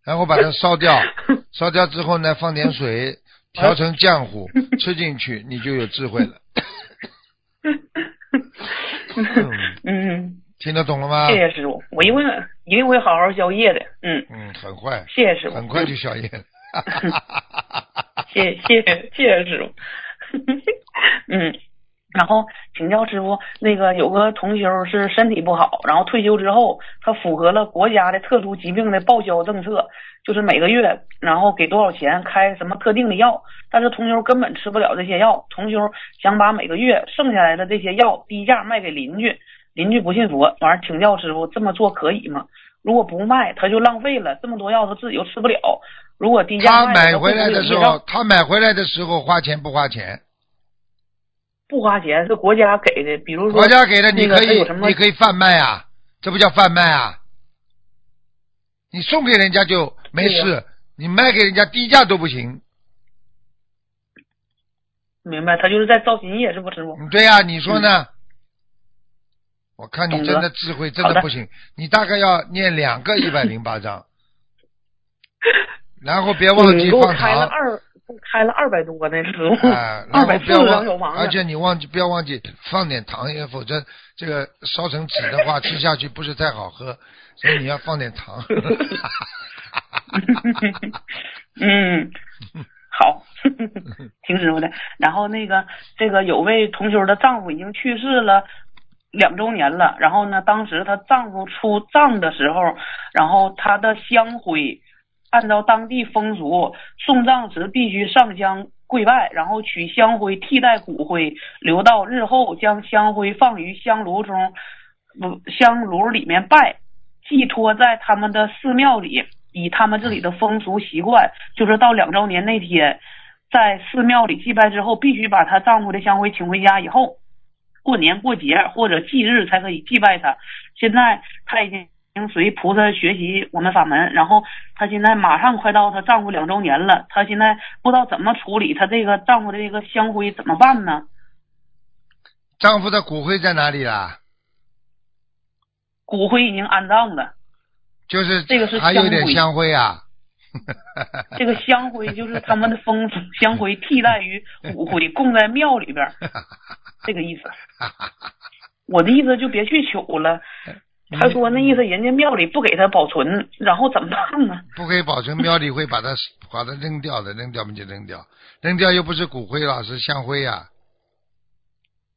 然后把它烧掉，烧掉之后呢，放点水，调成浆糊，吃进去，你就有智慧了。嗯，听得懂了吗？谢谢师傅，我一定会一定会好好宵夜的。嗯，嗯，很快，谢谢师傅，很快就宵夜了。谢谢谢谢谢师傅。嗯，然后请教师傅，那个有个同修是身体不好，然后退休之后，他符合了国家的特殊疾病的报销政策，就是每个月然后给多少钱开什么特定的药，但是同修根本吃不了这些药，同修想把每个月剩下来的这些药低价卖给邻居，邻居不信佛，完了请教师傅这么做可以吗？如果不卖，他就浪费了这么多药，他自己又吃不了。如果低价，他买回来的时候，他买回来的时候花钱不花钱？不花钱是国家给的，比如说国家给的，你可以你可以贩卖啊，这不叫贩卖啊？你送给人家就没对事，你卖给人家低价都不行。明白，他就是在造新业，是不师傅？嗯对呀、你说呢？我看你真的智慧真的的不行，你大概要念两个一百零八章，然后别忘记放糖开了二，开了二百多呢，师傅，啊，然二百四而且你忘记不要忘记放点糖，因为否则这个烧成纸的话吃下去不是太好喝，所以你要放点糖。嗯，好，听师傅的。然后那个这个有位同修的丈夫已经去世了两周年了，然后呢，当时她丈夫出葬的时候，然后她的香灰按照当地风俗，送葬时必须上香跪拜，然后取香灰替代骨灰，留到日后将香灰放于香炉中，香炉里面拜，寄托在他们的寺庙里。以他们这里的风俗习惯，就是到两周年那天，在寺庙里祭拜之后，必须把她丈夫的香灰请回家，以后过年过节或者忌日才可以祭拜他。现在他已经随菩萨学习我们法门，然后他现在马上快到她丈夫两周年了，她现在不知道怎么处理她这个丈夫的这个香灰怎么办呢？丈夫的骨灰在哪里啦？骨灰已经安葬了，就是这个是还有点香灰啊。这个香灰就是他们的风俗，香灰替代于骨灰，供在庙里边儿，这个意思。我的意思就别去求了。他说那意思，人家庙里不给他保存，然后怎么办呢？不给保存，庙里会把它把它扔掉的，扔掉嘛就扔掉，扔掉又不是骨灰了，是香灰呀、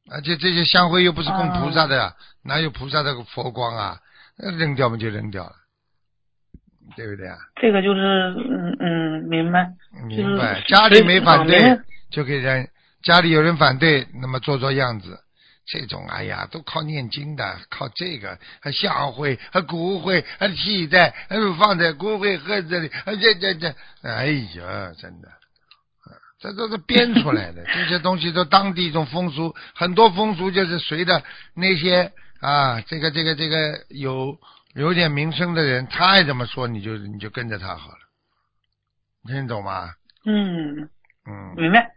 而且这些香灰又不是供菩萨的，哪有菩萨的佛光啊？扔掉嘛就扔掉了，对不对啊？这个就是，嗯嗯，明白。明白。就是家里没反对就给人家里有人反对，那么做做样子。这种哎呀，都靠念经的，靠这个还香灰、还骨灰、还替代，还放在骨灰盒子里，啊这这这，哎呀，真的，啊这都是编出来的，这些东西都当地一种风俗，很多风俗就是随着那些啊，这个这个这个有有点名声的人，他爱怎么说，你就你就跟着他好了，听得懂吗？嗯，嗯，明白，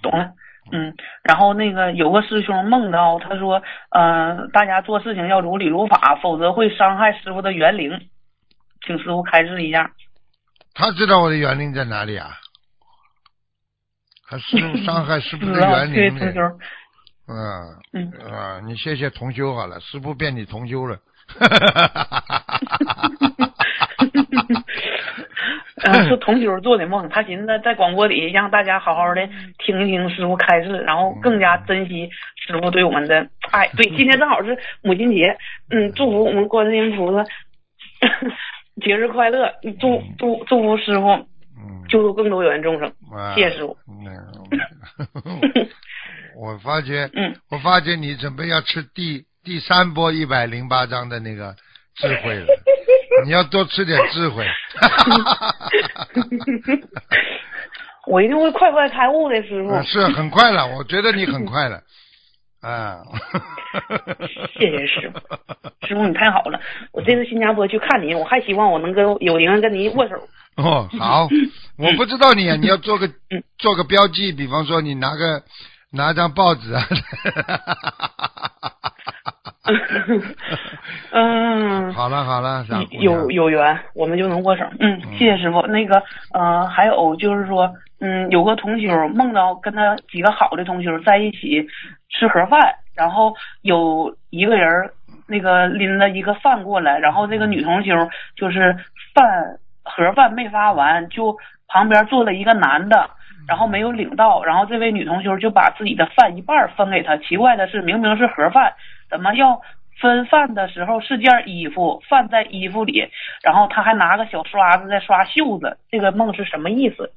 懂了。嗯，然后那个有个师兄梦到，他说，呃，大家做事情要如理如法，否则会伤害师傅的园灵，请师傅开示一下。他知道我的园林在哪里啊？还师傅伤害师傅的园林呢？同修，嗯嗯，啊，你谢谢同修好了，师傅变你同修了。嗯，是同修做的梦，他寻思在广播里让大家好好的听一听师傅开示，然后更加珍惜师傅对我们的爱。对，今天正好是母亲节，嗯，祝福我们观世音菩萨 节日快乐，祝祝祝福师傅嗯，救度更多有缘众生。啊谢谢师傅。嗯，我发觉，嗯，我发觉你准备要吃第第三波一百零八章的那个智慧了，你要多吃点智慧。我一定会快快开悟的，师傅。嗯是很快了，我觉得你很快了，啊。谢谢师傅，师傅你太好了！我这次新加坡去看您，我还希望我能跟有缘跟您握手。哦，好，我不知道你啊，你要做个做个标记，比方说你拿个拿张报纸啊。嗯，好了好了，有有缘，我们就能握手。嗯，谢谢师傅。那个，呃，还有就是说，嗯，有个同修梦到跟他几个好的同修在一起吃盒饭，然后有一个人那个拎了一个饭过来，然后这个女同修就是饭盒饭没发完，就旁边坐了一个男的。然后没有领到，然后这位女同修就把自己的饭一半分给他。奇怪的是，明明是盒饭，怎么要分饭的时候是件衣服，饭在衣服里，然后他还拿个小刷子在刷袖子，这个梦是什么意思？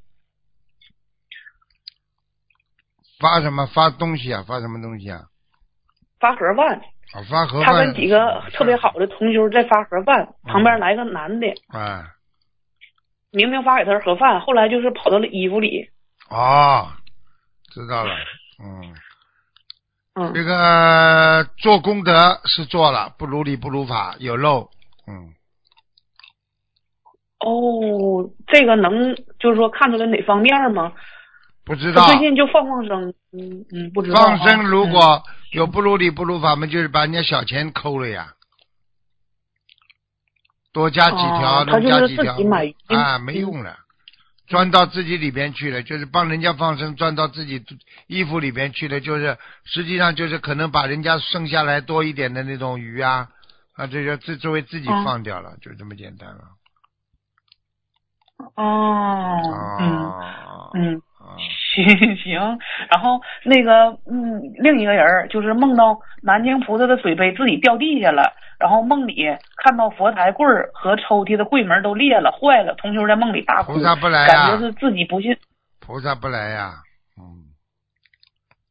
发什么发东西啊？发什么东西啊？发盒饭，啊，发盒他饭。跟几个特别好的同修在发盒饭，旁边来个男的，啊明明发给他是盒饭，后来就是跑到了衣服里。哦，知道了，嗯，嗯。这个做功德是做了，不如理不如法，有漏，嗯，哦，这个能就是说看出来哪方面吗？不知道。最近就放放生，嗯嗯，不知道。啊。放生如嗯。果有不如理不如法，嘛，就是把人家小钱抠了呀，多加几条，多加几条。啊，没用了，钻到自己里边去了，就是帮人家放生，钻到自己衣服里边去了，就是实际上就是可能把人家剩下来多一点的那种鱼啊，啊，这就自作为自己嗯放掉了，就这么简单了。哦，嗯行 行。然后那个嗯，另一个人儿就是梦到南京菩萨的水杯自己掉地下了，然后梦里看到佛台柜儿和抽屉的柜门都裂了坏了，同修在梦里大哭，菩萨不来呀感觉是自己不信。菩萨不来呀，嗯，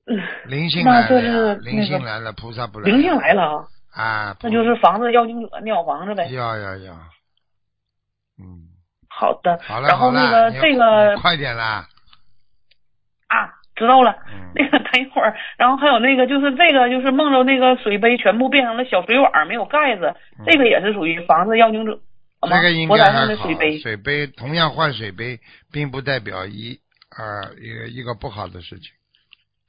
嗯，灵性来了呀，是灵性来了，菩萨不来，灵性来了啊，啊，那就是房子要经者尿房子呗。要要要，嗯，好的，好了然后，那个这个快点啦，啊，知道了。嗯，那个等一会儿，然后还有那个就是这个就是梦着那个水杯全部变成了小水碗，没有盖子，嗯这个也是属于房子要经者。好吗这个应该还好水杯，水杯同样换水杯，并不代表一啊一个一个不好的事情，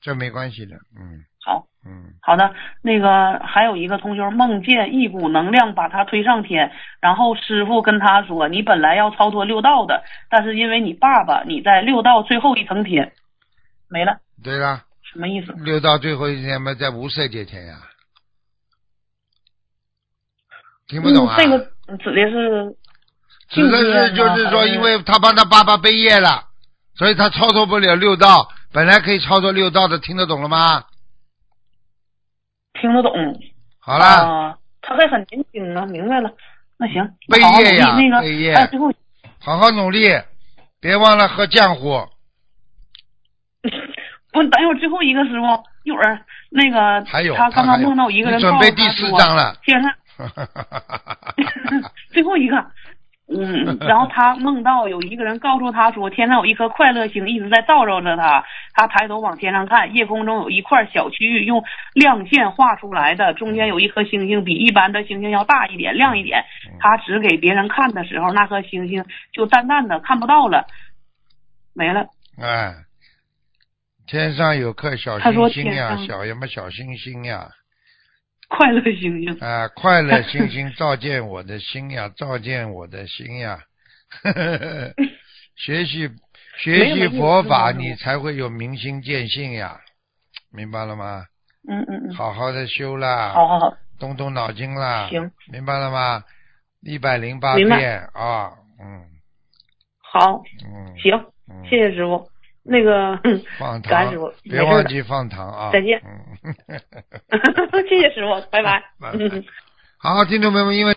这没关系的，嗯好嗯好的。那个还有一个同学梦见一股能量把他推上天，然后师傅跟他说：“你本来要超脱六道的，但是因为你爸爸你在六道最后一层天，没了，对了，什么意思？六到最后一天嘛，在无色界天呀，听不懂啊？嗯、这个指的是指的是就是说，因为他帮他爸爸背业了，所以他操作不了六道。本来可以操作六道的，听得懂了吗？听得懂。好了，啊，他还很年轻啊，明白了。那行，背业呀背业好好努力，别忘了喝浆糊。不，等一会儿最后一个师傅，一会儿那个还有他刚刚梦到一个人准告诉他备第四说章了天上 最后一个，嗯，然后他梦到有一个人告诉他说，天上有一颗快乐星一直在照耀着他。他抬头往天上看，夜空中有一块小区域用亮线画出来的，中间有一颗星星，比一般的星星要大一点、亮一点。他指给别人看的时候，那颗星星就淡淡的看不到了，没了。哎，天上有颗小星星呀，小什么小星星呀？快乐星星，啊，快乐星星照见我的心呀，照见我的心呀。学习学习佛法，你才会有明心见性呀，明白了吗？嗯嗯嗯，好好的修啦，好好好，动动脑筋啦，行，明白了吗？一百零八遍啊，嗯，好，嗯，行，嗯，谢谢师傅。那个，放糖别忘记放糖啊！再见嗯，谢谢师傅，拜拜。拜拜好，听众朋友们，因为。